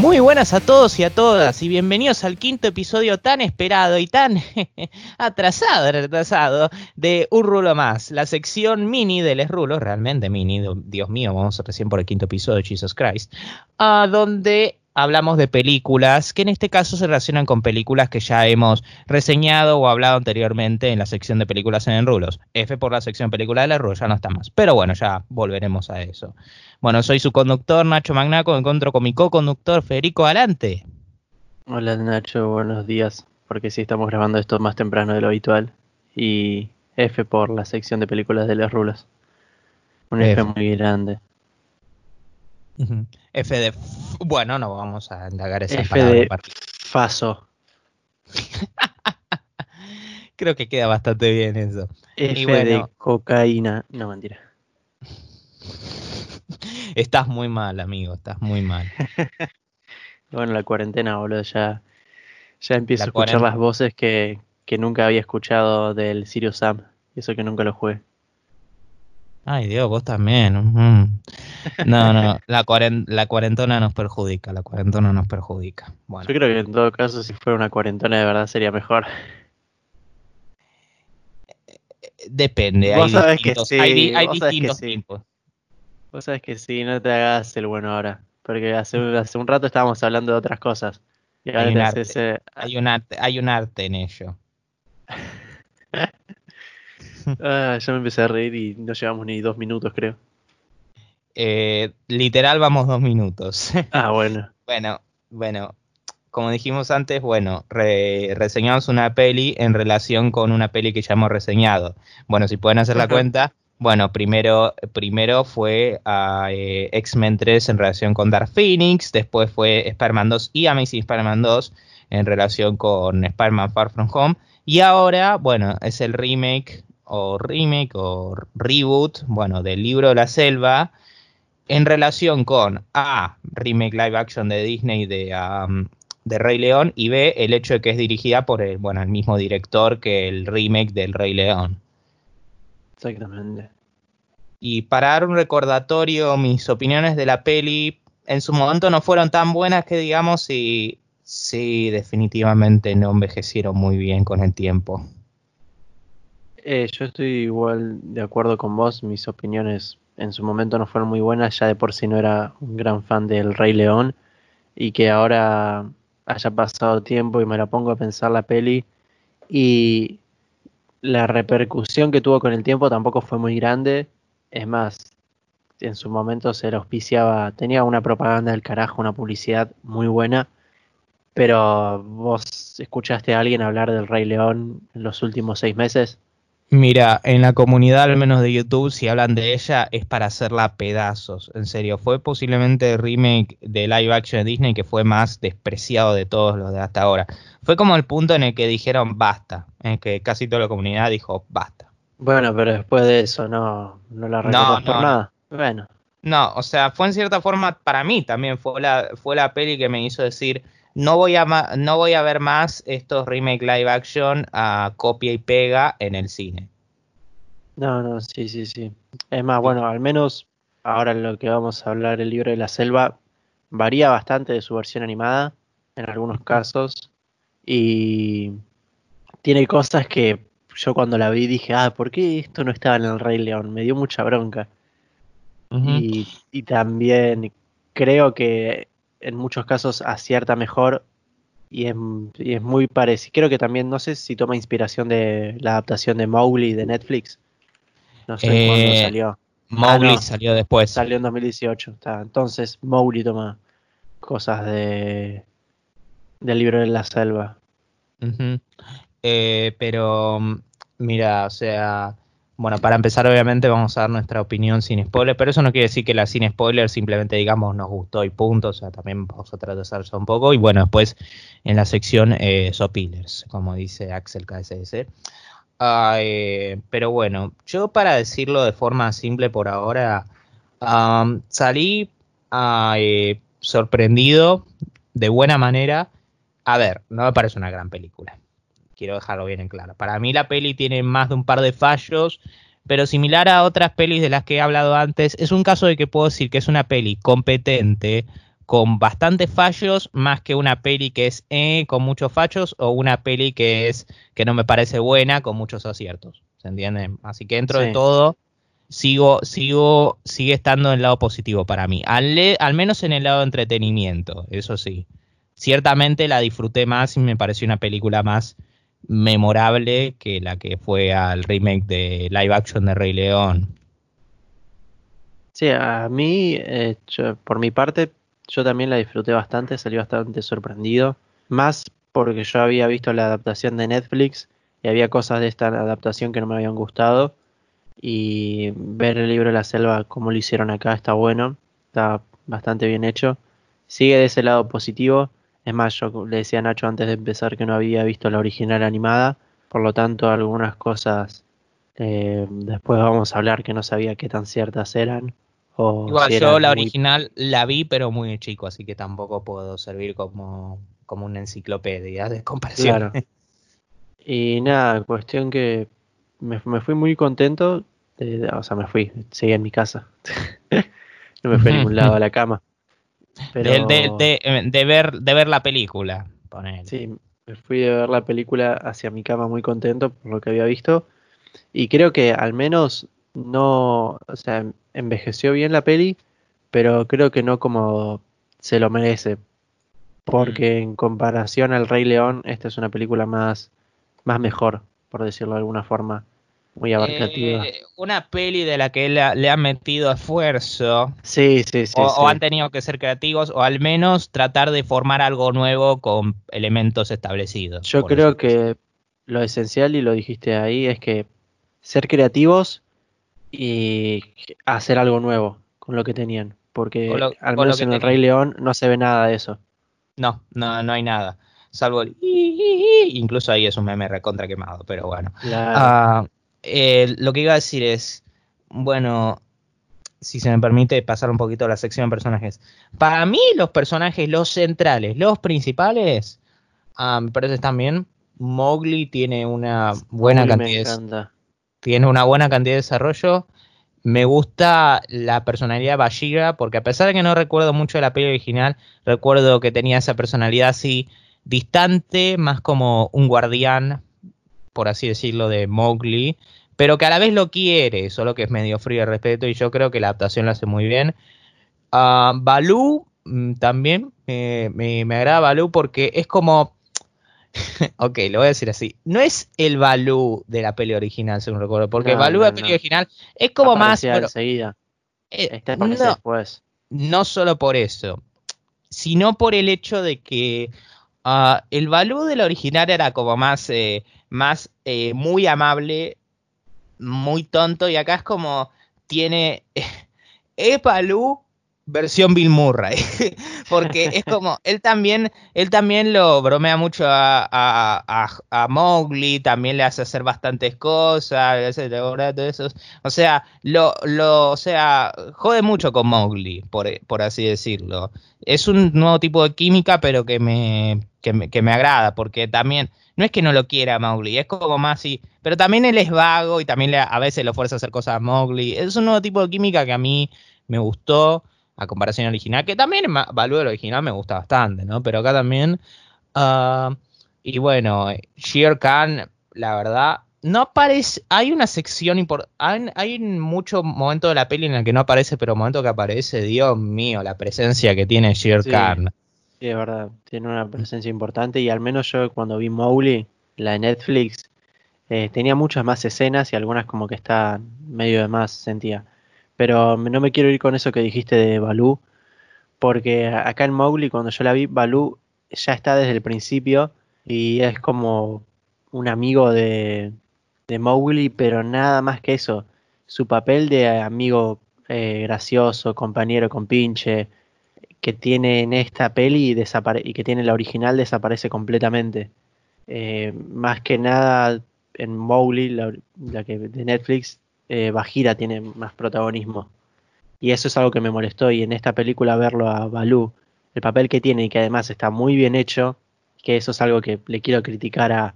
Muy buenas a todos y a todas y bienvenidos al quinto episodio tan esperado y tan atrasado, retrasado de Un Rulo Más, la sección mini de Les Rulos, realmente mini, Dios mío, vamos recién por el quinto episodio, Jesus Christ, a donde hablamos de películas que en este caso se relacionan con películas que ya hemos reseñado o hablado anteriormente en la sección de películas en Rulos. F por la sección película de Les Rulos, ya no está más, pero bueno, ya volveremos a eso. Bueno, soy su conductor Nacho Magnaco, encuentro con mi co-conductor Federico Alante. Hola Nacho, buenos días, porque sí estamos grabando esto más temprano de lo habitual. Y F por la sección de películas de las rulas. Un F, muy grande. F de... Bueno, no vamos a indagar esa F de Faso. Creo que queda bastante bien eso. F de cocaína. No, mentira. Estás muy mal, amigo, estás muy mal. bueno, la cuarentena, boludo, ya, ya empiezo a escuchar las voces que, nunca había escuchado del Sirius Sam. Y eso que nunca lo jugué. Ay, Dios, vos también. No, no, la, la cuarentona nos perjudica, la cuarentona nos perjudica. Bueno. Yo creo que en todo caso, si fuera una cuarentona de verdad, sería mejor. Depende, hay distintos, que hay, hay distintos tiempos. Vos sabés que sí, no te hagas el bueno ahora. Porque hace, hace un rato estábamos hablando de otras cosas. hay, un arte, hay, un arte, hay un arte en ello. ah, ya me empecé a reír y no llevamos ni dos minutos, creo. Eh, literal vamos dos minutos. ah, bueno. bueno, bueno. Como dijimos antes, bueno, reseñamos una peli en relación con una peli que ya hemos reseñado. Bueno, si pueden hacer la cuenta, bueno, primero, primero fue a eh, X-Men 3 en relación con Dark Phoenix, después fue Spider-Man 2 y Amazing Spider-Man 2 en relación con Spider-Man Far From Home. Y ahora, bueno, es el remake o remake o reboot, bueno, del libro de la selva en relación con A, remake live action de Disney de, de Rey León y B, el hecho de que es dirigida por el, bueno, el mismo director que el remake del Rey León. Exactamente. Y para dar un recordatorio, mis opiniones de la peli en su momento no fueron tan buenas que digamos y sí, definitivamente no envejecieron muy bien con el tiempo. Eh, yo estoy igual de acuerdo con vos, mis opiniones en su momento no fueron muy buenas, ya de por sí no era un gran fan del Rey León y que ahora haya pasado tiempo y me la pongo a pensar la peli y la repercusión que tuvo con el tiempo tampoco fue muy grande. Es más, en su momento se le auspiciaba, tenía una propaganda del carajo, una publicidad muy buena. Pero vos escuchaste a alguien hablar del Rey León en los últimos seis meses? Mira, en la comunidad al menos de YouTube, si hablan de ella, es para hacerla pedazos. En serio, fue posiblemente el remake de live action de Disney que fue más despreciado de todos los de hasta ahora. Fue como el punto en el que dijeron basta, en que casi toda la comunidad dijo basta. Bueno, pero después de eso no, no la recuerdo por nada. Bueno. No, o sea, fue en cierta forma para mí también fue la, fue la peli que me hizo decir no voy a no voy a ver más estos remake live action a copia y pega en el cine. No, no, sí, sí, sí. Es más, bueno, al menos ahora en lo que vamos a hablar, el libro de la selva varía bastante de su versión animada en algunos casos y tiene cosas que yo cuando la vi dije, ah, ¿por qué esto no estaba en el Rey León? Me dio mucha bronca. y, y también creo que en muchos casos acierta mejor y es, muy parecido. Creo que también, no sé si toma inspiración de la adaptación de Mowgli de Netflix. No sé cuándo eh, salió. Mowgli ah, salió después. Salió en 2018. Entonces Mowgli toma cosas de del libro de la selva. Eh, pero mira, o sea, bueno, para empezar, obviamente, vamos a dar nuestra opinión sin spoiler, pero eso no quiere decir que la sin spoiler simplemente digamos nos gustó y punto, o sea, también vamos a tratar eso un poco. Y bueno, después en la sección eh, Sopillers, como dice Axel KSS. Eh, pero bueno, yo para decirlo de forma simple por ahora, salí eh, sorprendido de buena manera. A ver, no me parece una gran película quiero dejarlo bien en claro. Para mí la peli tiene más de un par de fallos, pero similar a otras pelis de las que he hablado antes, es un caso de que puedo decir que es una peli competente, con bastantes fallos más que una peli que es eh, con muchos fallos o una peli que es que no me parece buena con muchos aciertos. ¿Se entiende? Así que dentro de todo sigo, sigo, sigue estando en el lado positivo para mí. Al, al menos en el lado de entretenimiento, eso sí. Ciertamente la disfruté más y me pareció una película más memorable que la que fue al remake de live action de Rey León. Sí, a mí, eh, por mi parte, yo también la disfruté bastante, salí bastante sorprendido. Más porque yo había visto la adaptación de Netflix y había cosas de esta adaptación que no me habían gustado. Y ver el libro de la selva, como lo hicieron acá, está bueno, está bastante bien hecho. Sigue de ese lado positivo. Es más, yo le decía a Nacho antes de empezar que no había visto la original animada, por lo tanto algunas cosas eh, después vamos a hablar que no sabía qué tan ciertas eran. Igual yo la original la vi pero muy chico, así que tampoco puedo servir como, como una enciclopedia de comparación. Y nada, cuestión que me, fui muy contento, o sea, me fui, seguí en mi casa. no me fui a ningún lado a la cama. De, ver, de ver la película. Sí, me fui a ver la película hacia mi cama muy contento por lo que había visto. Y creo que al menos no, o sea, envejeció bien la peli, pero creo que no como se lo merece. Porque mm. en comparación al Rey León, esta es una película más, más mejor, por decirlo de alguna forma muy abarcativa. Eh, una peli de la que le, han metido esfuerzo. Sí, sí, sí o, han tenido que ser creativos, o al menos tratar de formar algo nuevo con elementos establecidos. Yo creo que lo esencial, y lo dijiste ahí, es que ser creativos y hacer algo nuevo con lo que tenían. Porque al menos en el Rey León no se ve nada de eso. No, no, no hay nada. Salvo el... Incluso ahí es un meme recontra quemado, pero bueno. Ah, eh, lo que iba a decir es, bueno, si se me permite pasar un poquito a la sección de personajes. Para mí los personajes, los centrales, los principales, ah, me parece también. Mowgli tiene una buena cantidad. Tiene una buena cantidad de desarrollo. Me gusta la personalidad de Bashira, porque a pesar de que no recuerdo mucho de la peli original, recuerdo que tenía esa personalidad así distante, más como un guardián, por así decirlo, de Mowgli, pero que a la vez lo quiere, solo que es medio frío de respeto y yo creo que la adaptación lo hace muy bien. Uh, Balú mm, también me, me, agrada Balú porque es como... ok, lo voy a decir así. No es el Balú de la peli original, según recuerdo, porque Balú de la peli original es como más... enseguida. Eh, este no, después. no solo por eso, sino por el hecho de que uh, el Balú de la original era como más... Eh, más eh, muy amable, muy tonto, y acá es como tiene es Balú versión Bill Murray, porque es como, él también, él también lo bromea mucho a, a, a, Mowgli, también le hace hacer bastantes cosas, o sea, lo, lo, o sea, jode mucho con Mowgli, por, por así decirlo. Es un nuevo tipo de química, pero que me, que me, que me agrada, porque también, no es que no lo quiera Mowgli, es como más así, pero también él es vago y también le, a veces lo fuerza a hacer cosas a Mowgli. Es un nuevo tipo de química que a mí me gustó a comparación original, que también Value el original me gusta bastante, ¿no? Pero acá también. Ah, y bueno, Sheer Khan, la verdad, no aparece. Hay una sección importante. Hay, hay mucho momento de la peli en el que no aparece, pero momento que aparece, Dios mío, la presencia que tiene Sheer Khan. Sí, es verdad, tiene una presencia importante y al menos yo cuando vi Mowgli, la de Netflix, eh, tenía muchas más escenas y algunas como que está medio de más, sentía. Pero no me quiero ir con eso que dijiste de Balú, porque acá en Mowgli, cuando yo la vi, Balú ya está desde el principio y es como un amigo de, de Mowgli, pero nada más que eso. Su papel de amigo eh, gracioso, compañero con pinche, que tiene en esta peli y, que tiene la original desaparece completamente. Eh, más que nada en Mowgli, la, la, que de Netflix, eh, Bajira tiene más protagonismo. Y eso es algo que me molestó. Y en esta película verlo a Balú, el papel que tiene y que además está muy bien hecho, que eso es algo que le quiero criticar a,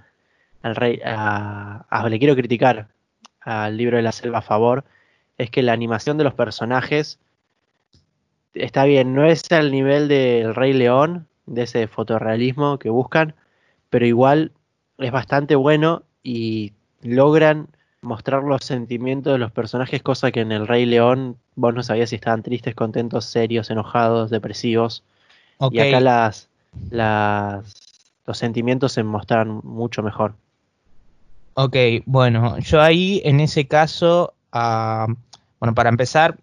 al rey, a, le quiero criticar al libro de la selva a favor, es que la animación de los personajes está bien, no es al nivel del Rey León, de ese fotorrealismo que buscan, pero igual es bastante bueno y logran mostrar los sentimientos de los personajes, cosa que en el Rey León vos no sabías si estaban tristes, contentos, serios, enojados, depresivos. Y acá las, las, los sentimientos se mostran mucho mejor. Ok, bueno, yo ahí en ese caso, ah, bueno, para empezar,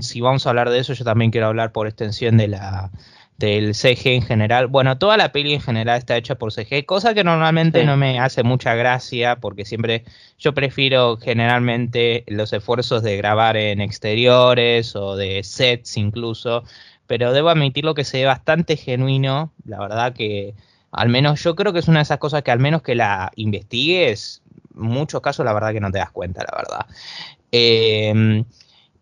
si vamos a hablar de eso, yo también quiero hablar por extensión de la, del CG en general. Bueno, toda la peli en general está hecha por CG, cosa que normalmente no me hace mucha gracia porque siempre yo prefiero generalmente los esfuerzos de grabar en exteriores o de sets incluso, pero debo admitirlo que se ve bastante genuino, la verdad que al menos yo creo que es una de esas cosas que al menos que la investigues, muchos casos la verdad que no te das cuenta, la verdad. Em,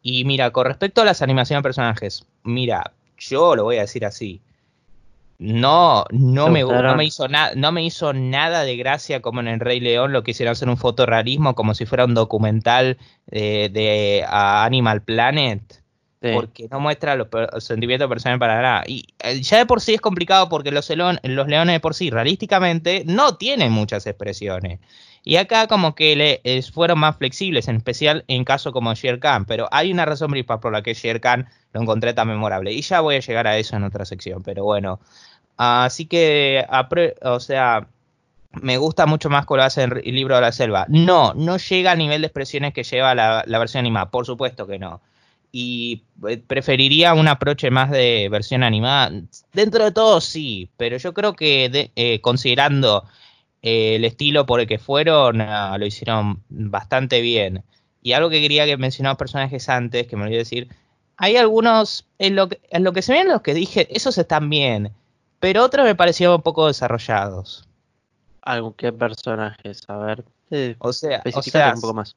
y mira, con respecto a las animaciones de personajes, mira, yo lo voy a decir así. No, no me, no me, hizo nada, no me hizo nada de gracia como en el Rey León lo quisieron hacer un fotorrealismo como si fuera un documental de, Animal Planet. Porque no muestra los, sentimientos personales para nada. Y eh, ya de por sí es complicado porque los, los leones de por sí, realísticamente, no tienen muchas expresiones. Y acá como que le, fueron más flexibles, en especial en caso como Shere Khan, pero hay una razón principal por la que Shere Khan lo encontré tan memorable. Y ya voy a llegar a eso en otra sección, pero bueno. Así que, o sea, me gusta mucho más como lo hace en el libro de la selva. No, no llega al nivel de expresiones que lleva la, versión animada, por supuesto que no. Y eh, preferiría un aproche más de versión animada. Dentro de todo sí, pero yo creo que eh, considerando eh, el estilo por el que fueron ah, lo hicieron bastante bien. Y algo que quería que mencionaba personajes antes, que me olvidé decir, hay algunos, en lo, que, en lo que se ven los que dije, esos están bien, pero otros me parecieron un poco desarrollados. ¿Algún qué personajes? A ver, o sea, o sea, un poco más.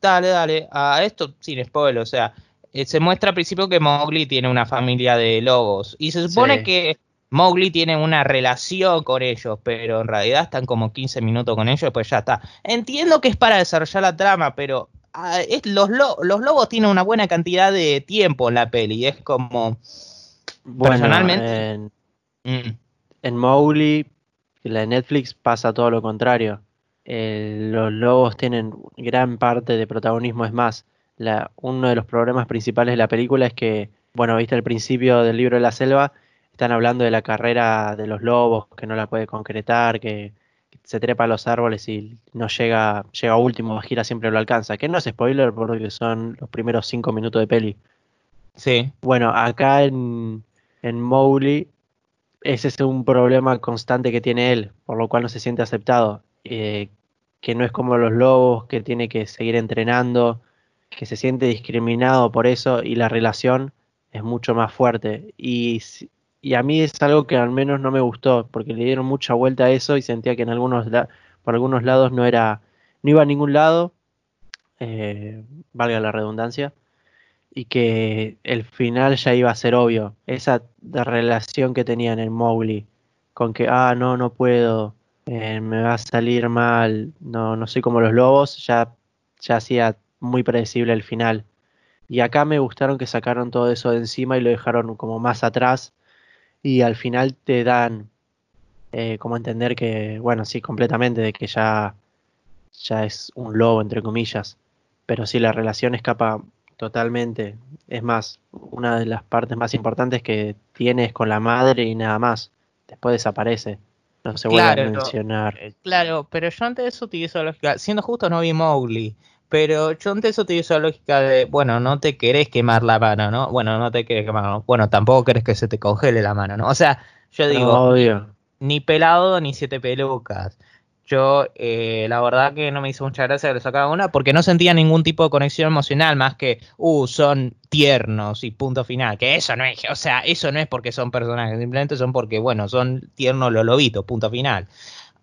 Dale, dale, a esto sin spoiler, o sea, eh, se muestra al principio que Mowgli tiene una familia de lobos y se supone que Mowgli tiene una relación con ellos, pero en realidad están como 15 minutos con ellos, pues ya está. Entiendo que es para desarrollar la trama, pero ah, los, los lobos tienen una buena cantidad de tiempo en la peli. Es como. personalmente. En, mm. en Mowgli, la de Netflix, pasa todo lo contrario. los lobos tienen gran parte de protagonismo. Es más, la, uno de los problemas principales de la película es que, bueno, viste al principio del libro de la selva están hablando de la carrera de los lobos, que no la puede concretar, que se trepa a los árboles y no llega, llega último, gira siempre lo alcanza. Que no es spoiler porque son los primeros cinco minutos de peli. Sí. Bueno, acá en, en Mowgli ese es un problema constante que tiene él, por lo cual no se siente aceptado. Eh, que no es como los lobos, que tiene que seguir entrenando, que se siente discriminado por eso y la relación es mucho más fuerte. Y y a mí es algo que al menos no me gustó, porque le dieron mucha vuelta a eso y sentía que en algunos por algunos lados no era, no iba a ningún lado, eh, valga la redundancia, y que el final ya iba a ser obvio. Esa relación que tenían en Mowgli, con que, ah, no, no puedo, eh, me va a salir mal, no, no soy como los lobos, ya, ya hacía muy predecible el final. Y acá me gustaron que sacaron todo eso de encima y lo dejaron como más atrás y al final te dan eh, como entender que, bueno, sí, completamente, de que ya, ya es un lobo, entre comillas, pero sí, la relación escapa totalmente. Es más, una de las partes más importantes que tienes con la madre y nada más. Después desaparece. No se vuelve a mencionar. Eh, claro, pero yo antes de eso utilizo la lógica. Siendo justo, no vi Mowgli. Pero yo antes utilizo la lógica de, bueno, no te querés quemar la mano, ¿no? Bueno, no te querés quemar, ¿no? Bueno, tampoco querés que se te congele la mano, ¿no? O sea, yo digo, ni pelado ni siete pelucas. Yo, eh, la verdad que no me hizo mucha gracia que le sacaba una porque no sentía ningún tipo de conexión emocional más que, uh, son tiernos y punto final. Que eso no es, o sea, eso no es porque son personajes, simplemente son porque, bueno, son tiernos los lobitos, punto final.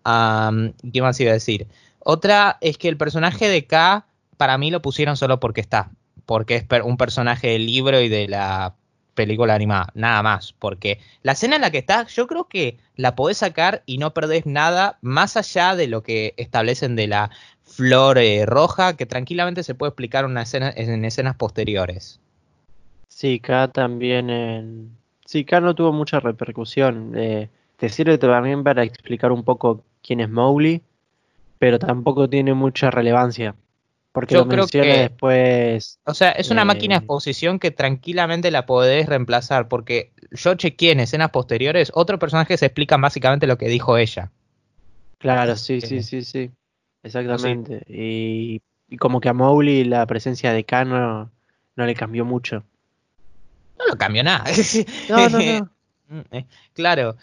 ¿Qué más iba a decir? Otra es que el personaje de K para mí lo pusieron solo porque está, porque es un personaje del libro y de la película animada, nada más, porque la escena en la que está, yo creo que la podés sacar y no perdés nada más allá de lo que establecen de la flor eh, roja, que tranquilamente se puede explicar una escena, en escenas posteriores. Sí, K también en... Sí, K no tuvo mucha repercusión. Eh, te sirve también para explicar un poco quién es Mowgli, pero tampoco tiene mucha relevancia. Porque Yo lo creo que- después. O sea, es una Eh, máquina de exposición que tranquilamente la podés reemplazar, porque yo chequeé en escenas posteriores, otros personajes se explican básicamente lo que dijo ella. Claro, sí, Eh, sí, sí, sí. Exactamente. Y, y como que a Mowgli la presencia de K no, le cambió mucho. No lo cambió nada. No, no, no. Mm, eh, Claro.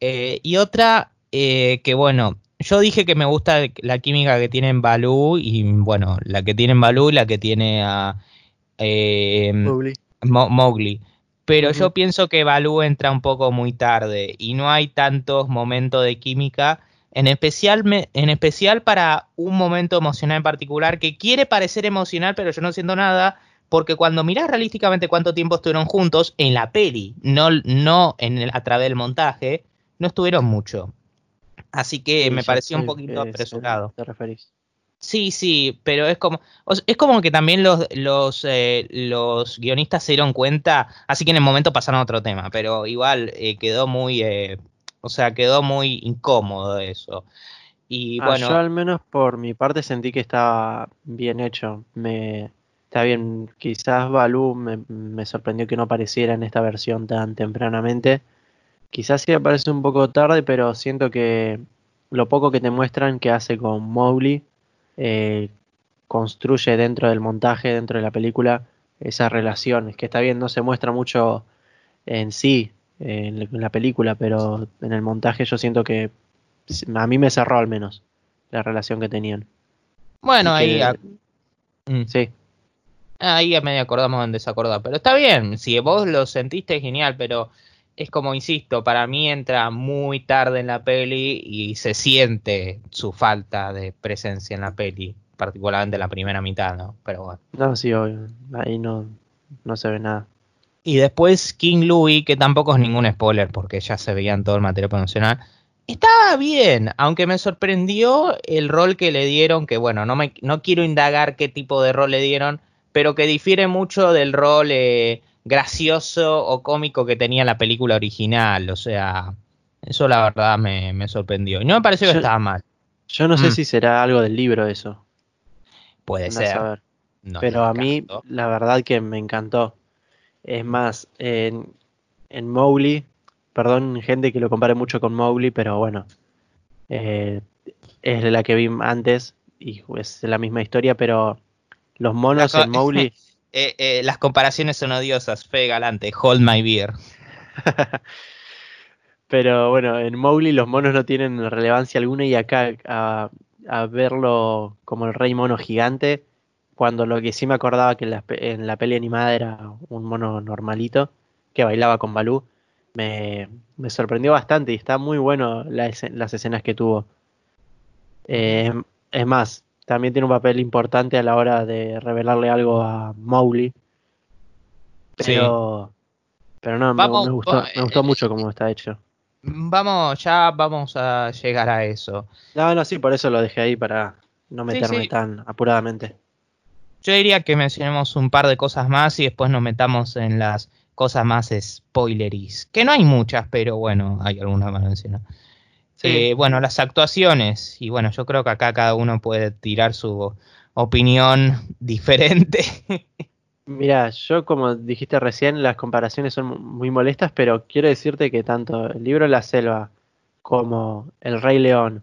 Eh, y otra eh, que bueno, yo dije que me gusta la química que tienen Balú y bueno, la que tienen Balú y la que tiene a eh, Mowgli. Mo- Mowgli. Pero yo pienso que Balú entra un poco muy tarde y no hay tantos momentos de química, en especial, me- en especial para un momento emocional en particular que quiere parecer emocional, pero yo no siento nada, porque cuando mirás realísticamente cuánto tiempo estuvieron juntos en la peli, no, no en el- a través del montaje, no estuvieron mucho. Así que Sí, me pareció un poquito es, apresurado. ¿Te referís? Sí, sí, pero es como, es como que también los, los, eh, los guionistas se dieron cuenta, así que en el momento pasaron a otro tema, pero igual eh, quedó muy, eh, o sea, quedó muy incómodo eso. Y Ah, bueno, yo al menos por mi parte sentí que estaba bien hecho. Me, está bien, quizás Balú me, me sorprendió que no apareciera en esta versión tan tempranamente. Quizás sí aparece un poco tarde, pero siento que lo poco que te muestran que hace con Mowgli eh, construye dentro del montaje, dentro de la película, esas relaciones. Que está bien, no se muestra mucho en sí, en la- en la película, pero en el montaje yo siento que a mí me cerró al menos la relación que tenían. bueno, ahí, que- a- mm, Sí, ahí a medio acordamos en desacordar, pero está bien, si vos lo sentiste genial, pero es como, insisto, para mí entra muy tarde en la peli y se siente su falta de presencia en la peli, particularmente en la primera mitad, ¿no? Pero bueno. no, sí, obvio. Ahí no, no se ve nada. Y después King Louis, que tampoco es ningún spoiler porque ya se veía en todo el material promocional, estaba bien, aunque me sorprendió el rol que le dieron, que bueno, no, me, no quiero indagar qué tipo de rol le dieron, pero que difiere mucho del rol eh, gracioso o cómico que tenía la película original, o sea, eso la verdad me, me sorprendió. Y no me pareció que estaba mal, Yo no sé Mm. si será algo del libro eso. puede andá a ser. saber. no Pero a mí, la verdad que me encantó. Es más, en, en Mowgli, perdón, gente que lo compare mucho con Mowgli, pero bueno, eh, es la que vi antes y es la misma historia, pero los monos en Mowgli, Eh, eh, las comparaciones son odiosas, fe galante, hold my beer. pero bueno, en Mowgli los monos no tienen relevancia alguna y acá a, verlo como el rey mono gigante, cuando lo que sí me acordaba que en la, peli animada era un mono normalito que bailaba con Balú, me, sorprendió bastante y está muy bueno las escenas que tuvo. Eh, es más, también tiene un papel importante a la hora de revelarle algo a Mowgli. Sí. Pero, pero no, me- Vamos, me, gustó, me gustó eh, mucho cómo está hecho. Vamos, ya vamos a llegar a eso. No, no, sí, por eso lo dejé ahí para no meterme sí. tan apuradamente. Yo diría que mencionemos un par de cosas más y después nos metamos en las cosas más spoileris. Que no hay muchas, pero bueno, hay algunas más mencionar. Sí. Eh, bueno, las actuaciones. Y bueno, yo creo que acá cada uno puede tirar su opinión diferente. Mira, yo como dijiste recién, las comparaciones son mu- muy molestas, pero quiero decirte que tanto el libro La Selva como El Rey León,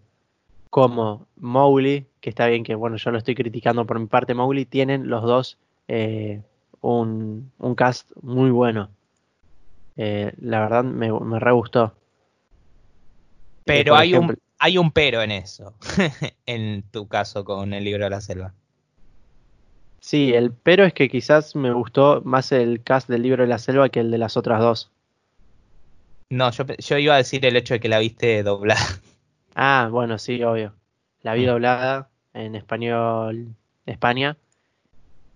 como Mowgli, que está bien que bueno, yo lo estoy criticando por mi parte, Mowgli, tienen los dos eh, un, un cast muy bueno. Eh, la verdad me, me re gustó. Pero hay un, hay un pero en eso. en tu caso con el libro de la selva. Sí, el pero es que quizás me gustó más el cast del libro de la selva que el de las otras dos. No, yo, yo iba a decir el hecho de que la viste doblada. Ah, bueno, sí, obvio. La vi Mm. doblada en español España.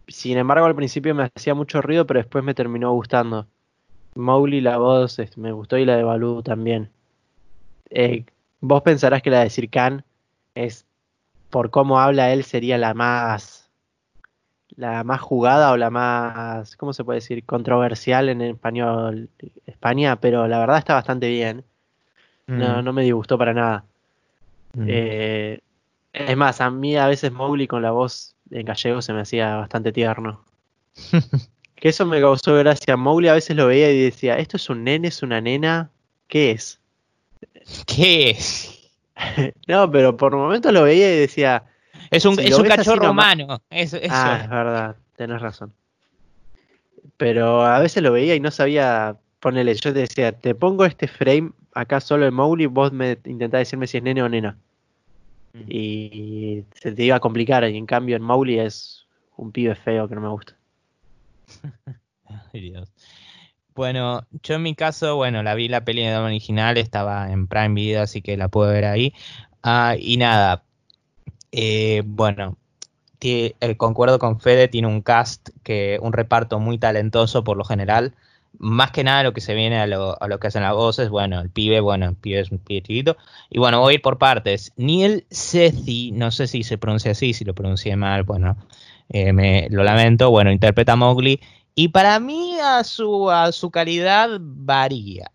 Sin embargo, al principio me hacía mucho ruido, pero después me terminó gustando. Mowgli, la voz me gustó y la de Baloo también. Eh, vos pensarás que la de Sir Khan es, por cómo habla él, sería la más, la más jugada o la más, ¿cómo se puede decir? Controversial en español España, pero la verdad está bastante bien. No, mm. no me disgustó para nada. Mm. Eh, es más, a mí a veces Mowgli con la voz en gallego se me hacía bastante tierno. que eso me causó gracia. Mowgli a veces lo veía y decía, ¿esto es un nene, es una nena? ¿Qué es? ¿Qué es? no, pero por momentos lo veía y decía, es un, es un cachorro humano. Ah, es verdad, tenés razón. Pero a veces lo veía y no sabía ponerle. Yo te decía, te pongo este frame acá solo en Mowgli, vos me intentás decirme si es nene o nena. Mm. Y se te iba a complicar. Y en cambio en Mowgli es un pibe feo que no me gusta. Ay, Dios. Bueno, yo en mi caso, bueno, la vi la peli de original, estaba en Prime Video, así que la puedo ver ahí. Ah, y nada, eh, bueno, eh, concuerdo con Fede, tiene un cast, que un reparto muy talentoso por lo general. Más que nada lo que se viene a lo, que hacen las voces, bueno, el pibe, bueno, el pibe es un pibe chiquito. Y bueno, voy a por partes. Neil Sethi, no sé si se pronuncia así, si lo pronuncié mal, bueno, eh, me, lo lamento. Bueno, interpreta a Mowgli. Y para mí a su, a su calidad varía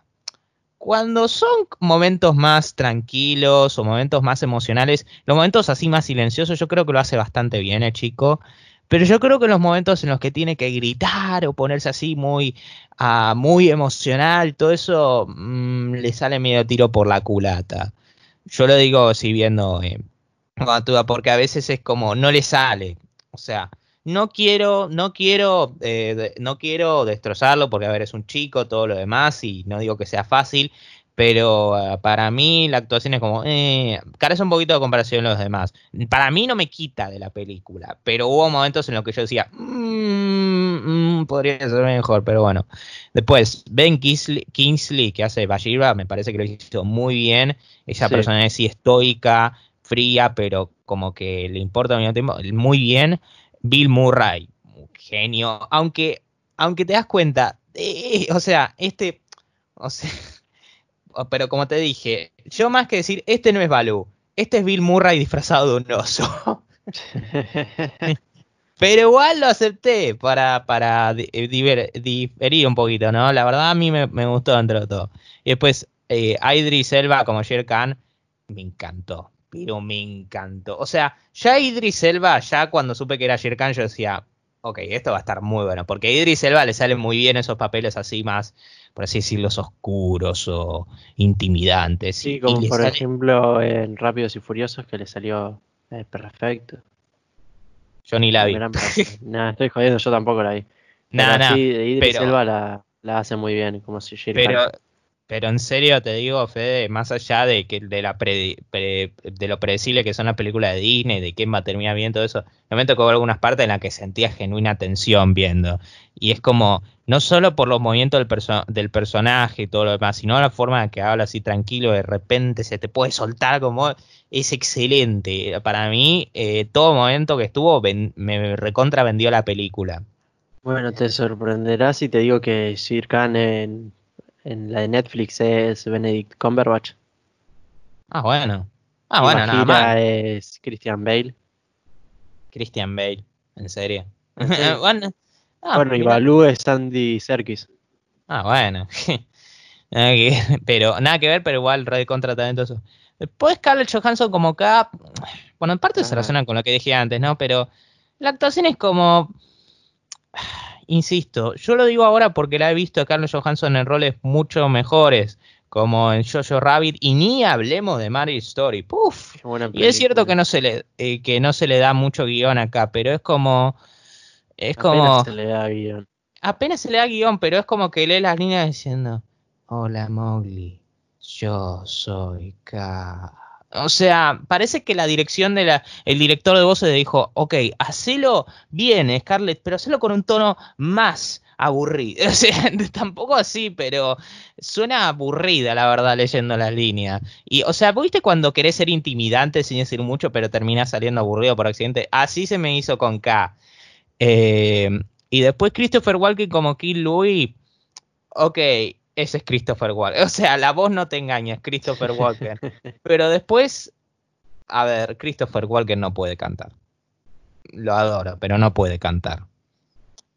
cuando son momentos más tranquilos o momentos más emocionales, los momentos así más silenciosos, yo creo que lo hace bastante bien el chico. Pero yo creo que los momentos en los que tiene que gritar o ponerse así muy, uh, muy emocional, todo eso mm, le sale medio tiro por la culata. Yo lo digo así viendo eh, porque a veces es como no le sale. O sea, no quiero, no quiero, eh, no quiero destrozarlo porque, a ver, es un chico, todo lo demás, y no digo que sea fácil, pero ah, para mí la actuación es como, eh, carece un poquito de comparación con los demás. Para mí no me quita de la película, pero hubo momentos en los que yo decía, mm, mm, podría ser mejor, pero bueno. Después, Ben Kingsley, que hace Bashira, me parece que lo hizo muy bien. Esa persona es sí estoica, fría, pero como que le importa al mismo tiempo, muy bien. Bill Murray, genio, aunque, aunque te das cuenta, eh, o sea, este, o sea, pero como te dije, yo más que decir, este no es Baloo, este es Bill Murray disfrazado de un oso. pero igual lo acepté para, para diferir un poquito, ¿no? La verdad a mí me, gustó dentro de todo. Y después, eh, Idris Elba como Sher Khan, me encantó pero me encantó. O sea, ya Idris Elba, ya cuando supe que era Shere yo decía, ok, esto va a estar muy bueno, porque a Idris Elba le salen muy bien esos papeles así más, por así decirlo, oscuros o intimidantes. Sí, como por ejemplo en Rápidos y Furiosos que le salió eh, perfecto. Yo ni la vi. Nada, estoy jodiendo, yo tampoco la vi. Nada, nada. Sí, Idris Elba la, hace muy bien, como si Pero pero en serio te digo, Fede, más allá de que de la de lo predecible que son las películas de Disney, de quién va a terminar bien todo eso, me tocó algunas partes en las que sentía genuina tensión viendo. Y es como, no solo por los movimientos del, del personaje y todo lo demás, sino la forma en que habla así tranquilo, de repente se te puede soltar como es excelente. Para mí, eh, todo momento que estuvo me recontra vendió la película. Bueno, te sorprenderá si te digo que Sir Khan en en la de Netflix es Benedict Cumberbatch. Ah, bueno. Ah, bueno, nada más. es Christian Bale. Christian Bale, en serio. bueno, ah, bueno y Balú es Andy Serkis. Ah, bueno. pero nada que ver, pero igual Red Contra eso. Después Scarlett Johansson como acá, bueno, en parte se relaciona con lo que dije antes, ¿no? Pero la actuación es como insisto, yo lo digo ahora porque la he visto a Carlos Johansson en roles mucho mejores, como en Jojo Rabbit, y ni hablemos de Mary Story. Puf. Y es cierto que no se le, eh, que no se le da mucho guion acá, pero es como. Es como. se le da guion. Apenas se le da guion, pero es como que lee las líneas diciendo: Hola Mowgli, yo soy K. O sea, parece que la dirección de la, el director de voces dijo, ok, hacelo bien, Scarlett, pero hacelo con un tono más aburrido. O sea, tampoco así, pero suena aburrida, la verdad, leyendo las líneas. Y, o sea, ¿viste cuando querés ser intimidante sin decir mucho, pero terminás saliendo aburrido por accidente? Así se me hizo con K. Eh, y después Christopher Walken como Kill Louis. Ok, ese es Christopher Walken. O sea, la voz no te engaña, es Christopher Walken. Pero después, a ver, Christopher Walken no puede cantar. lo adoro, pero no puede cantar.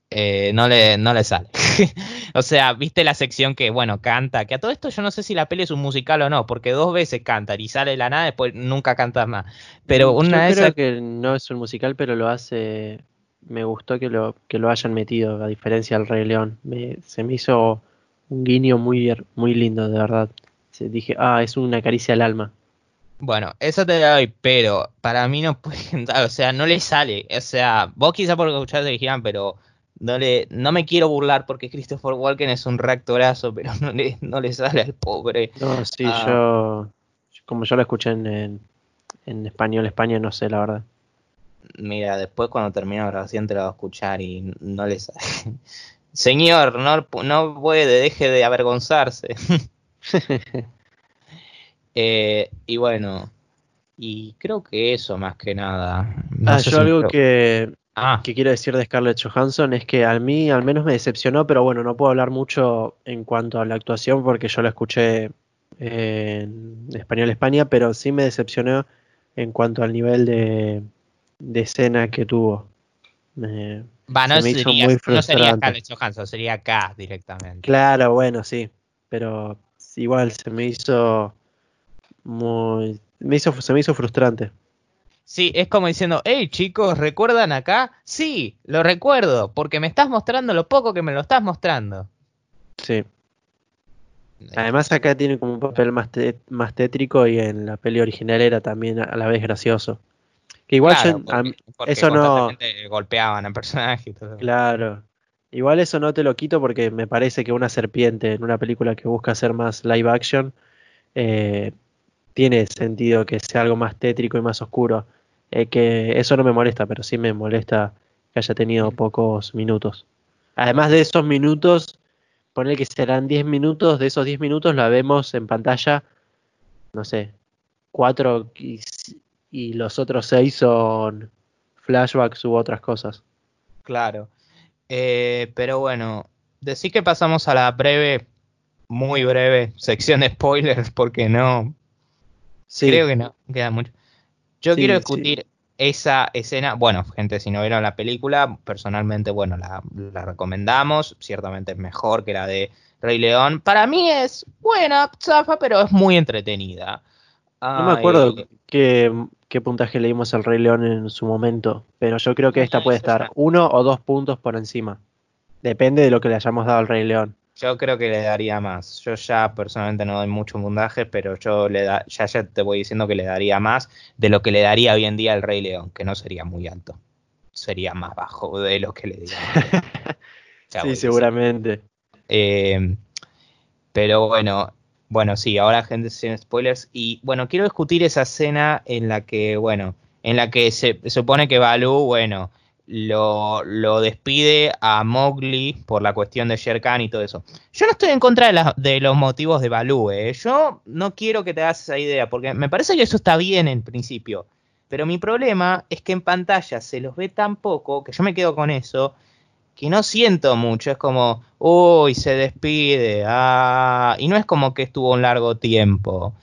Eh, no, le, no le sale. o sea, viste la sección que, bueno, canta, que a todo esto yo no sé si la peli es un musical o no, porque dos veces canta y sale de la nada, después nunca canta más. Pero una yo creo que no es un musical, pero lo hace. Me gustó que lo, que lo hayan metido, a diferencia del Rey León. se me hizo un guiño muy, muy lindo, de verdad. dije, ah, es una caricia al alma. Bueno, eso te doy, pero para mí no puede o sea, no le sale. O sea, vos quizá por escuchar te dijeran, pero no le, no me quiero burlar porque Christopher Walken es un reactorazo, pero no le, no le sale al pobre. No, sí, ah. yo, como yo lo escuché en, en, español, España, no sé, la verdad. Mira, después cuando termine la grabación te lo voy a escuchar y no le sale. Señor, no, no puede, deje de avergonzarse. Eh, y bueno, y creo que eso más que nada. ah, yo algo que, Ah. que quiero decir de Scarlett Johansson es que a mí al menos me decepcionó, pero bueno, no puedo hablar mucho en cuanto a la actuación porque yo la escuché en español España, pero sí me decepcionó en cuanto al nivel de, escena que tuvo. Me, no, sería, muy no sería Scarlett Johansson, sería acá directamente. Claro, bueno, sí, pero igual se me hizo muy, me hizo, se me hizo frustrante. Sí, es como diciendo, hey chicos, ¿recuerdan acá? Sí, lo recuerdo, porque me estás mostrando lo poco que me lo estás mostrando. Sí. Además acá tiene como un papel más, más tétrico y en la peli original era también a la vez gracioso. Que igual eso no... golpeaban al personaje. Claro. Igual eso no te lo quito porque me parece que una serpiente en una película que busca ser más live action eh, tiene sentido que sea algo más tétrico y más oscuro. Eh, que eso no me molesta, pero sí me molesta que haya tenido pocos minutos. Además de esos minutos, poner que serán 10 minutos, de esos 10 minutos la vemos en pantalla, no sé, 4 y, los otros 6 son flashbacks u otras cosas. Claro. Eh, pero bueno, decir que pasamos a la breve, muy breve sección de spoilers, porque no. Creo que no, queda mucho. Yo quiero discutir esa escena. Bueno, gente, si no vieron la película, personalmente, bueno, la, recomendamos. Ciertamente es mejor que la de Rey León. Para mí es buena, zafa, pero es muy entretenida. No me acuerdo qué, puntaje leímos al Rey León en su momento, pero yo creo que esta puede estar uno o dos puntos por encima. Depende de lo que le hayamos dado al Rey León. Yo creo que le daría más. Yo ya personalmente no doy mucho mundaje, pero yo le da, ya, ya te voy diciendo que le daría más de lo que le daría hoy en día al Rey León, que no sería muy alto. Sería más bajo de lo que le diría. sí, seguramente. Eh, pero bueno, bueno, sí, ahora gente sin spoilers. Y bueno, quiero discutir esa escena en la que, bueno, en la que se, supone que Balú, bueno, lo, lo, despide a Mowgli por la cuestión de Shere Khan y todo eso. Yo no estoy en contra de, de los motivos de Baloo, ¿eh? yo no quiero que te hagas esa idea, porque me parece que eso está bien en principio. Pero mi problema es que en pantalla se los ve tan poco, que yo me quedo con eso, que no siento mucho. Es como, uy, se despide, ah, y no es como que estuvo un largo tiempo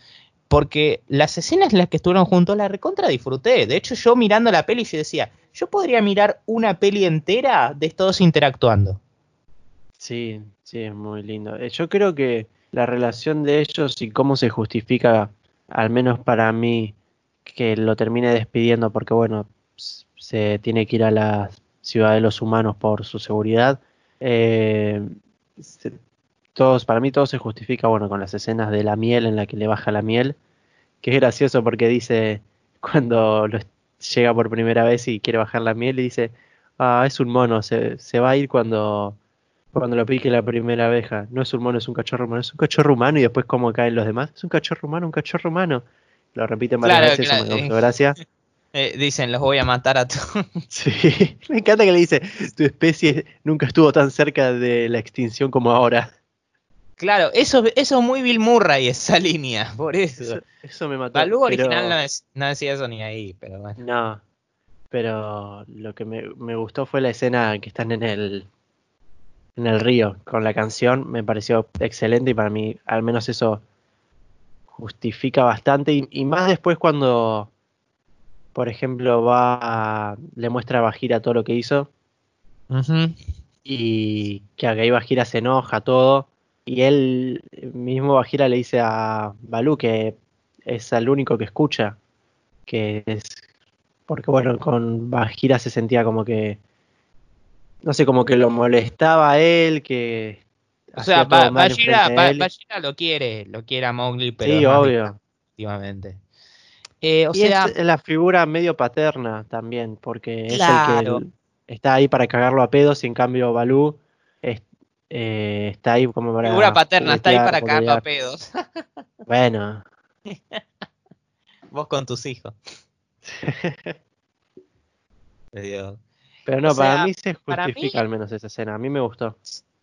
porque las escenas en las que estuvieron juntos la recontra disfruté. De hecho, yo mirando la peli yo decía, yo podría mirar una peli entera de todos interactuando. Sí, sí, es muy lindo. Eh, yo creo que la relación de ellos y cómo se justifica, al menos para mí, que lo termine despidiendo porque, bueno, se tiene que ir a la ciudad de los humanos por su seguridad. Eh, todos, para mí todo se justifica, bueno, con las escenas de la miel en la que le baja la miel, que es gracioso porque dice, cuando llega por primera vez y quiere bajar la miel, y dice, ah, es un mono, se, va a ir cuando, cuando lo pique la primera abeja. No es un mono, es un cachorro humano, es un cachorro humano y después cómo caen los demás. Es un cachorro humano, un cachorro humano. Lo repiten varias veces, eso me gracia. Eh, dicen, los voy a matar a todos. Sí, me encanta que le dice, tu especie nunca estuvo tan cerca de la extinción como ahora. Claro, eso, eso es muy Bill Murray, esa línea, por eso. Eso, me mató. La luz original no, decía eso ni ahí, pero bueno. No, pero lo que me, me, gustó fue la escena que están en el, en el río con la canción, me pareció excelente y para mí al menos eso justifica bastante y, más después cuando por ejemplo, va a- le muestra a Bajira todo lo que hizo y que ahí Bajira se enoja todo y él mismo Bajira le dice a Balú que es el único que escucha, que es porque bueno, con Bajira se sentía como que no sé, como que lo molestaba a él, que O sea, Ba- Bajira, Ba-. Bajira lo quiere, lo quiere a Mowgli, pero Sí, obvio. efectivamente. Eh, o y sea, es la figura medio paterna también, porque Claro. es el que está ahí para cagarlo a pedos y en cambio Balú es- eh, está ahí como para figura paterna, está ahí para cagarlo a pedos. Bueno, Vos con tus hijos. Pero no, O sea, para mí se justifica mí- al menos esa escena, a mí me gustó.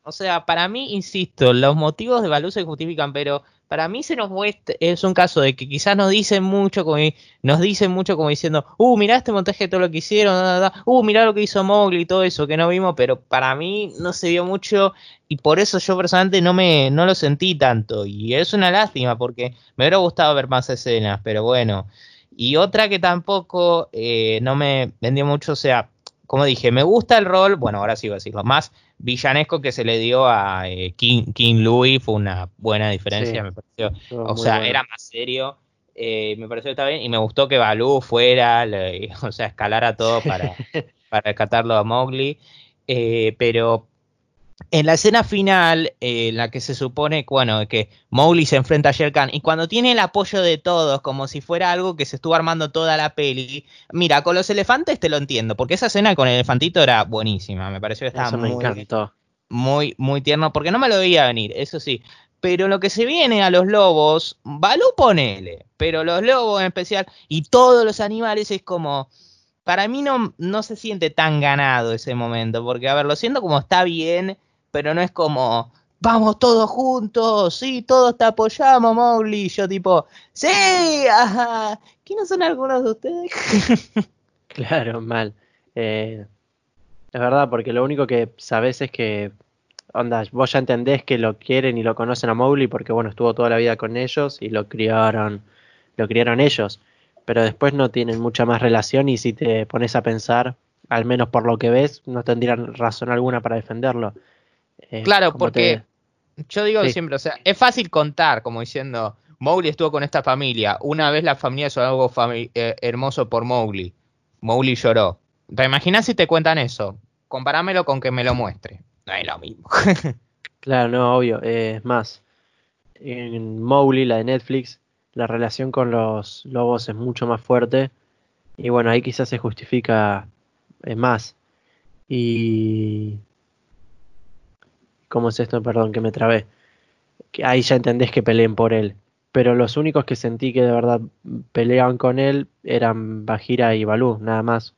O sea, para mí, insisto, los motivos de Balú se justifican, pero para mí se nos muestra, es un caso de que quizás nos dicen mucho, como, nos dicen mucho como diciendo, uh, mirá este montaje todo lo que hicieron, uh, mirá lo que hizo Mowgli y todo eso que no vimos, pero para mí no se vio mucho y por eso yo personalmente no me, no lo sentí tanto y es una lástima porque me hubiera gustado ver más escenas, pero bueno. Y otra que tampoco eh, no me vendió mucho, o sea, como dije, me gusta el rol, bueno, ahora sí voy a decirlo, más villanesco que se le dio a eh, King, King Louis fue una buena diferencia, Sí. me pareció. O sea, bueno. era más serio. eh, me pareció que estaba bien y me gustó que Balú fuera, le- o sea, escalara todo para, para rescatarlo a Mowgli. eh, pero en la escena final, eh, en la que se supone, bueno, que Mowgli se enfrenta a Shere Khan, y cuando tiene el apoyo de todos, como si fuera algo que se estuvo armando toda la peli, mira, con los elefantes te lo entiendo, porque esa escena con el elefantito era buenísima, me pareció que estaba Eso muy, muy tierno, porque no me lo veía venir, eso sí. Pero lo que se viene a los lobos, Balú ponele, pero los lobos en especial y todos los animales es como, para mí no, no se siente tan ganado ese momento, porque a ver, lo siento como está bien, pero no es como, vamos todos juntos, sí, todos te apoyamos, Mowgli, yo tipo, sí, ajá, ¿quiénes son algunos de ustedes? Claro, mal. Eh, es verdad, porque lo único que sabes es que, onda, vos ya entendés que lo quieren y lo conocen a Mowgli porque, bueno, estuvo toda la vida con ellos y lo criaron, lo criaron ellos. Pero después no tienen mucha más relación y si te pones a pensar, al menos por lo que ves, no tendrían razón alguna para defenderlo. Eh, Claro, porque te- yo digo Sí. siempre, o sea, es fácil contar, como diciendo, Mowgli estuvo con esta familia, una vez la familia hizo algo fami- eh, hermoso por Mowgli, Mowgli lloró. ¿Te imaginas si te cuentan eso? Comparámelo con que me lo muestre. No es lo mismo. Claro, no, obvio. eh, es más, en Mowgli, la de Netflix, la relación con los lobos es mucho más fuerte. Y bueno, ahí quizás se justifica más. Y... ¿Cómo es esto? Perdón, que me trabé. Que ahí ya entendés que peleen por él. Pero los únicos que sentí que de verdad peleaban con él eran Bajira y Balú, nada más.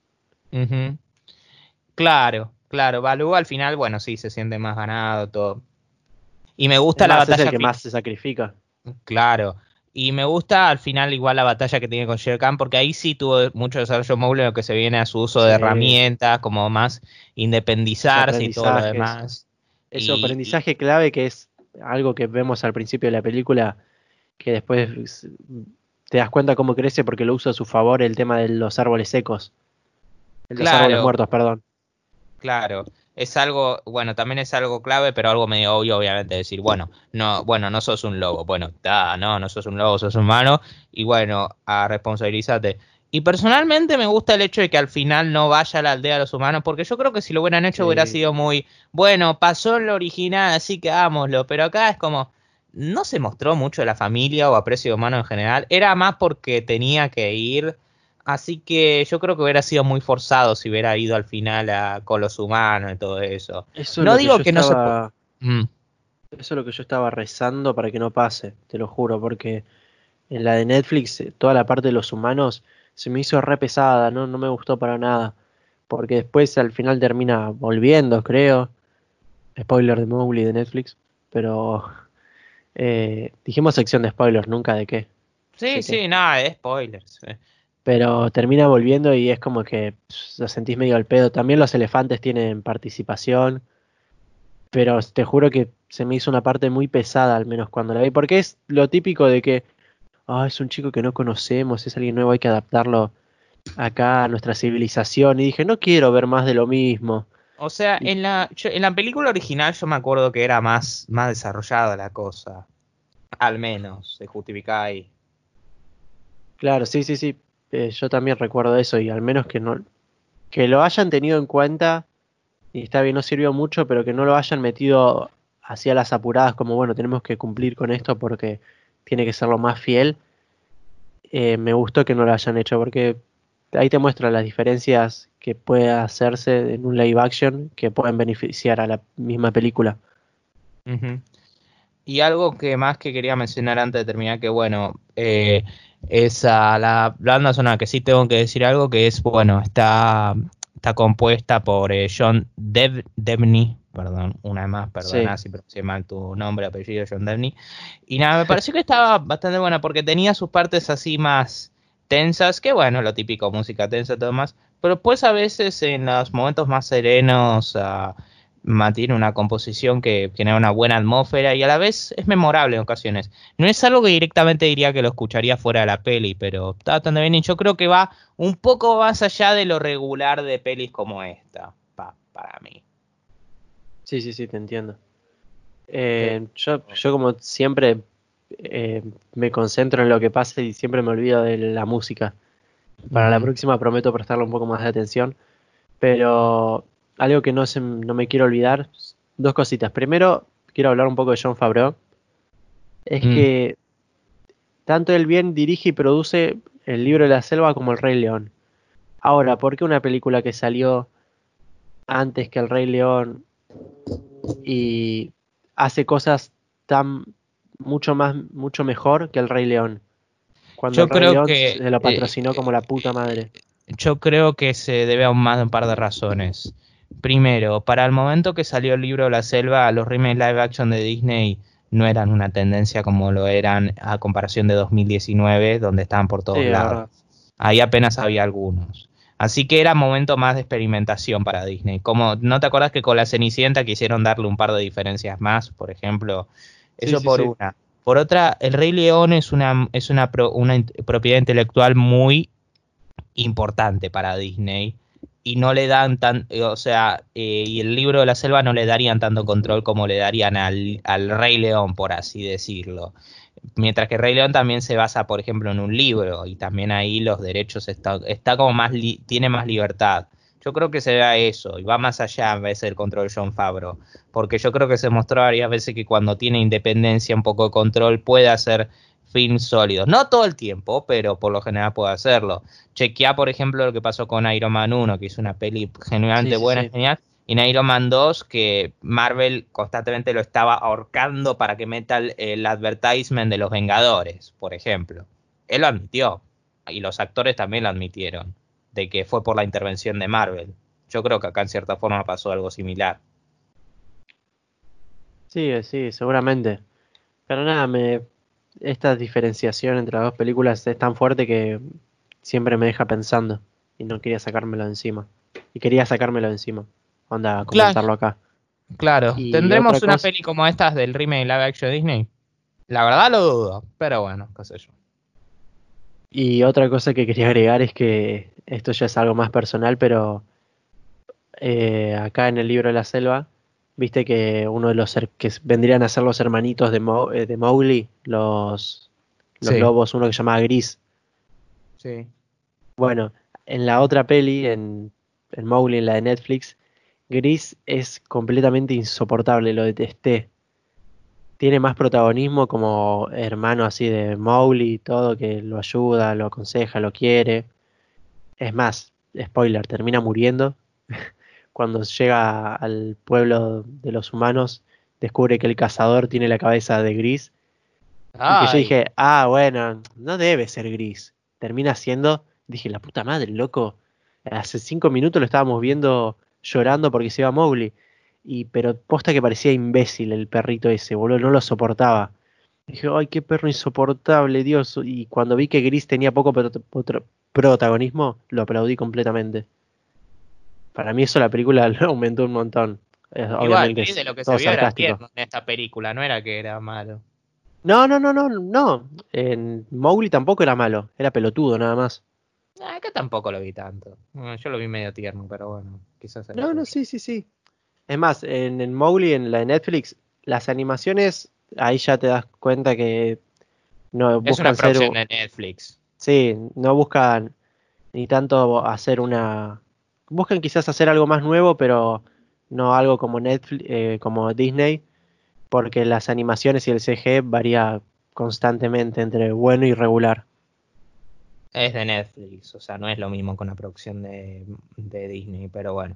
Claro, claro, Balú al final, bueno, sí, se siente más ganado, todo. Y me gusta la Además, es batalla el que más se sacrifica. Claro. Y me gusta al final igual la batalla que tiene con Shere Khan, porque ahí sí tuvo mucho desarrollo Mowgli en lo que se viene a su uso de herramientas, como más independizarse y todo lo demás. Eso, Y- aprendizaje clave que es algo que vemos al principio de la película, que después te das cuenta cómo crece porque lo usa a su favor el tema de los árboles secos. Los Claro. árboles muertos, perdón. Claro, es algo, bueno, también es algo clave, pero algo medio obvio, obviamente, decir, bueno, no, bueno, no sos un lobo, bueno, ta, no, no sos un lobo, sos humano, y bueno, a responsabilizarte. Y personalmente me gusta el hecho de que al final no vaya a la aldea de los humanos, porque yo creo que si lo hubieran hecho Sí. hubiera sido muy, bueno, pasó en lo original, así que hagámoslo, pero acá es como, no se mostró mucho la familia o aprecio humano en general, era más porque tenía que ir, así que yo creo que hubiera sido muy forzado si hubiera ido al final a- con los humanos y todo eso. Eso es No digo que no se Mm, Eso es lo que yo estaba rezando para que no pase, te lo juro, porque en la de Netflix eh, toda la parte de los humanos se me hizo re pesada, no, no me gustó para nada. Porque después al final termina volviendo, creo. Spoiler de Mowgli de Netflix. Pero eh, dijimos sección de spoilers, nunca de qué. Sí, Así sí, que- nada, de spoilers. eh. Pero termina volviendo y es como que lo sentís medio al pedo. También los elefantes tienen participación. Pero te juro que se me hizo una parte muy pesada, al menos cuando la vi. Porque es lo típico de que, es un chico que no conocemos, es alguien nuevo, hay que adaptarlo. acá nuestra civilización y dije, no quiero ver más de lo mismo. O sea, en la, en la película original yo me acuerdo que era más, más desarrollada la cosa. Al menos, se justificaba ahí. Claro, sí, sí, sí. Eh, yo también recuerdo eso y al menos que no que lo hayan tenido en cuenta y está bien, no sirvió mucho, pero que no lo hayan metido hacia las apuradas como bueno, tenemos que cumplir con esto porque tiene que ser lo más fiel. Eh, me gustó que no lo hayan hecho porque ahí te muestra las diferencias que puede hacerse en un live action que pueden beneficiar a la misma película. Y algo que más que quería mencionar antes de terminar, que bueno, eh, esa la banda sonora que sí tengo que decir algo que es bueno está está compuesta por eh, John Dev, Devney perdón una vez más perdona si pronuncié mal tu nombre apellido John Devney y nada me pareció que estaba bastante buena porque tenía sus partes así más tensas que bueno lo típico música tensa y todo más pero pues a veces en los momentos más serenos uh, mantiene una composición que genera una buena atmósfera y a la vez es memorable en ocasiones. No es algo que directamente diría que lo escucharía fuera de la peli, pero está bastante bien y yo creo que va un poco más allá de lo regular de pelis como esta, para mí. Sí, sí, sí, te entiendo. Eh, yo, yo como siempre eh, me concentro en lo que pasa y siempre me olvido de la música. Para la próxima prometo prestarle un poco más de atención. Pero algo que no, se, no me quiero olvidar, dos cositas. Primero, quiero hablar un poco de John Favreau. Es mm. que tanto él bien dirige y produce el libro de la selva como el Rey León. Ahora, ¿por qué una película que salió antes que el Rey León y hace cosas tan mucho más mucho mejor que el Rey León? Cuando Yo el Rey creo León que se lo patrocinó eh, como la puta madre. Yo creo que se debe a un más de un par de razones. Primero, para el momento que salió el libro La Selva, los remakes live action de Disney no eran una tendencia como lo eran a comparación de 2019, donde estaban por todos lados. Ahí apenas había algunos. Así que era momento más de experimentación para Disney. Como, ¿no te acuerdas que con la Cenicienta quisieron darle un par de diferencias más, por ejemplo? Eso por una. Por otra, El Rey León es una, es una, una propiedad intelectual muy importante para Disney y no le dan tan, o sea, eh, y el libro de la selva no le darían tanto control como le darían al, Rey León, por así decirlo. Mientras que Rey León también se basa, por ejemplo, en un libro y también ahí los derechos está, está como más, tiene más libertad. Yo creo que se vea eso y va más allá a veces del control de John Favreau, porque yo creo que se mostró varias veces que cuando tiene independencia, un poco de control, puede hacer films sólidos. No todo el tiempo, pero por lo general puede hacerlo. Chequea, por ejemplo, lo que pasó con Iron Man 1, que hizo una peli genuinamente buena, genial. En Iron Man 2, que Marvel constantemente lo estaba ahorcando para que meta el, advertisement de los Vengadores, por ejemplo. Él lo admitió. Y los actores también lo admitieron. De que fue por la intervención de Marvel. Yo creo que acá en cierta forma pasó algo similar. Sí, sí, seguramente. Pero nada, esta diferenciación entre las dos películas es tan fuerte que siempre me deja pensando y no quería sacármelo encima. Y quería sacármelo encima. Onda, comentarlo acá. Claro, ¿tendremos una peli como estas del remake live action Disney? La verdad lo dudo, pero bueno, qué sé yo. Y otra cosa que quería agregar es que esto ya es algo más personal, pero eh, acá en el libro de la selva Viste que uno de los que vendrían a ser los hermanitos de, eh, de Mowgli, los, los lobos, uno que se llamaba Gris. Sí. Bueno, en la otra peli, en, en Mowgli, en la de Netflix, Gris es completamente insoportable, lo detesté. Tiene más protagonismo como hermano así de Mowgli y todo, que lo ayuda, lo aconseja, lo quiere. Es más, spoiler, termina muriendo. cuando llega al pueblo de los humanos, descubre que el cazador tiene la cabeza de gris. Y que yo dije, ah, bueno, no debe ser gris. Termina siendo, dije, la puta madre, loco. Hace cinco minutos lo estábamos viendo llorando porque se iba Mowgli. Y, pero posta que parecía imbécil el perrito ese, boludo, no lo soportaba. Dije, ay, qué perro insoportable, Dios. Y cuando vi que Gris tenía poco protagonismo, lo aplaudí completamente para mí eso la película lo aumentó un montón. Igual, de lo que se vio era en esta película, no era que era malo. No, no, no, no, no. En Mowgli tampoco era malo, era pelotudo nada más. Ah, que tampoco lo vi tanto. yo lo vi medio tierno, pero bueno, quizás. No, no, sí, sí, sí. Es más, en el Mowgli, en la de Netflix, las animaciones, ahí ya te das cuenta que no buscan es una producción de Netflix. Sí, no buscan ni tanto hacer una. Buscan quizás hacer algo más nuevo, pero no algo como Netflix, eh, como Disney, porque las animaciones y el CG varía constantemente entre bueno y regular. Es de Netflix, o sea, no es lo mismo con la producción de, Disney, pero bueno.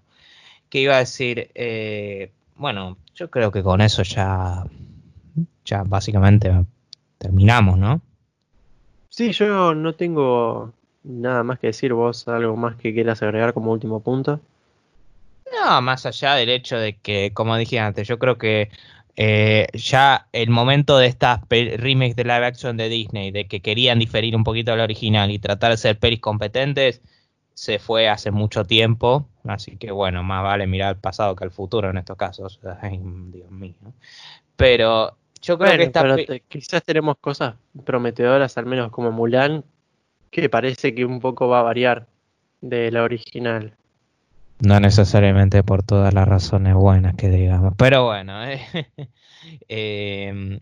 ¿Qué iba a decir? Eh, bueno, yo creo que con eso ya, ya básicamente terminamos, ¿no? Sí, yo no tengo nada más que decir. ¿Vos algo más que quieras agregar como último punto? No, más allá del hecho de que, como dije antes, yo creo que eh, ya el momento de estas remakes de live action de Disney, de que querían diferir un poquito del original y tratar de ser pelis competentes, se fue hace mucho tiempo. Así que bueno, más vale mirar al pasado que al futuro en estos casos. Ay, Dios mío. Pero yo creo que esta quizás tenemos cosas prometedoras, al menos como Mulan, que parece que un poco va a variar de la original. No necesariamente por todas las razones buenas que digamos. Pero bueno, eh,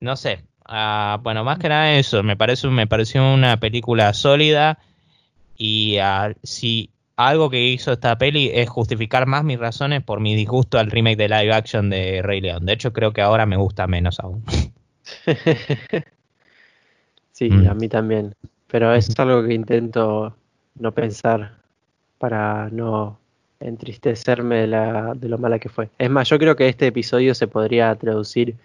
no sé. Ah, bueno, más que nada eso. Me, parece, me pareció una película sólida. Y si algo que hizo esta peli es justificar más mis razones por mi disgusto al remake de live action de Rey León. De hecho, creo que ahora me gusta menos aún. sí, mm. a mí también. Pero es algo que intento no pensar para no entristecerme de, la, de lo mala que fue. Es más, yo creo que este episodio se podría traducir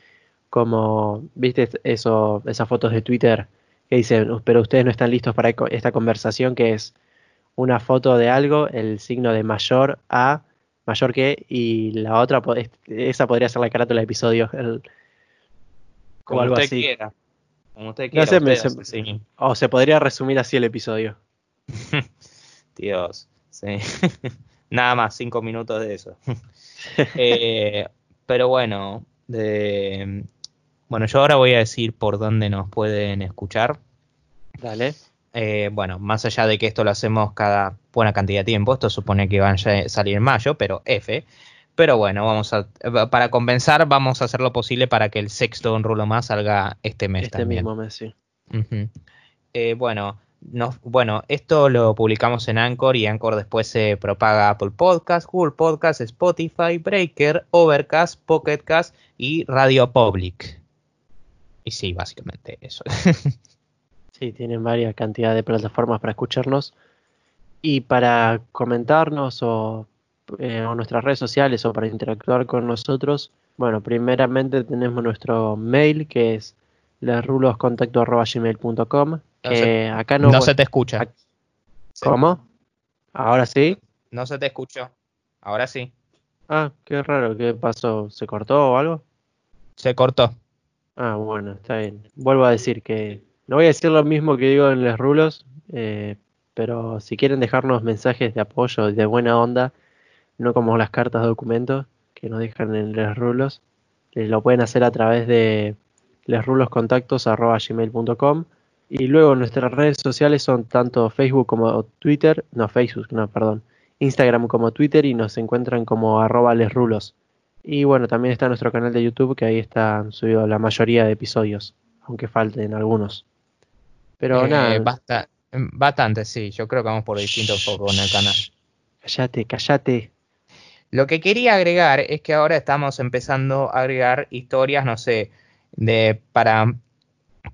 como, viste, eso, esas fotos de Twitter que dicen, pero ustedes no están listos para esta conversación, que es una foto de algo, el signo de mayor a, mayor que, y la otra, esa podría ser la carátula del episodio. como algo así. Quiera. Como usted quiera. O se podría resumir así el episodio. Dios. Sí. Nada más, cinco minutos de eso. Eh, pero bueno, bueno, yo ahora voy a decir por dónde nos pueden escuchar. Dale. Eh, bueno, más allá de que esto lo hacemos cada buena cantidad de tiempo, esto supone que van a salir en mayo, pero F. Pero bueno, vamos a, para compensar, vamos a hacer lo posible para que el sexto un rulo más salga este mes este mismo mes, sí. Eh, bueno, bueno, esto lo publicamos en Anchor y Anchor después se propaga Apple Podcast, Google Podcast, Spotify, Breaker, Overcast, Pocketcast y Radio Public. Y sí, básicamente eso. sí, tienen varias cantidades de plataformas para escucharnos y para comentarnos o eh, en nuestras redes sociales o para interactuar con nosotros. Bueno, primeramente tenemos nuestro mail que es lesruloscontacto.gmail.com acá no, no se te escucha. ¿Cómo? ¿Ahora sí? No se te escuchó. Ahora sí. Ah, qué raro. ¿Qué pasó? ¿Se cortó o algo? Se cortó. Ah, bueno, está bien. Vuelvo a decir que no voy a decir lo mismo que digo en los rulos, eh, pero si quieren dejarnos mensajes de apoyo, de buena onda, no como las cartas de documentos que nos dejan en los rulos, eh, lo pueden hacer a través de lesruloscontactos.gmail.com y luego nuestras redes sociales son tanto Facebook como Twitter, no Facebook, no, perdón, Instagram como Twitter y nos encuentran como arroba lesrulos. Y bueno, también está nuestro canal de YouTube que ahí está subido la mayoría de episodios, aunque falten algunos. Pero eh, nada. Basta, bastante, sí, yo creo que vamos por distintos focos en el canal. Cállate, cállate. Lo que quería agregar es que ahora estamos empezando a agregar historias, no sé, de para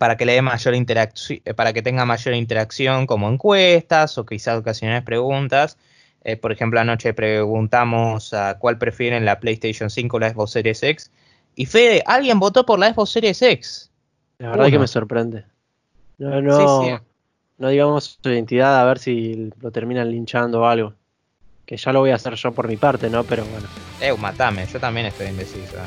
para que le dé mayor interacción, eh, para que tenga mayor interacción como encuestas o quizás ocasionales preguntas. Eh, por ejemplo, anoche preguntamos a cuál prefieren la PlayStation 5 o la Xbox Series X. Y Fede, alguien votó por la Xbox Series X. La verdad que me sorprende. No, no, no digamos su identidad a ver si lo terminan linchando o algo. Que ya lo voy a hacer yo por mi parte, ¿no? Pero bueno. Eh, matame, yo también estoy indeciso.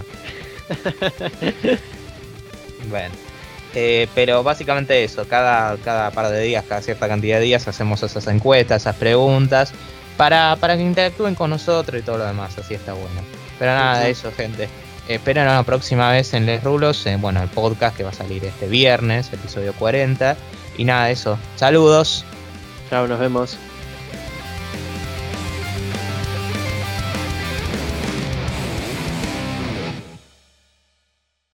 bueno. Eh, pero básicamente eso, cada, cada par de días, cada cierta cantidad de días hacemos esas encuestas, esas preguntas, para, para que interactúen con nosotros y todo lo demás, así está bueno. Pero nada de eso, gente. Esperen la próxima vez en Les Rulos, eh, bueno, el podcast que va a salir este viernes, episodio 40. Y nada de eso. Saludos. Chao, nos vemos.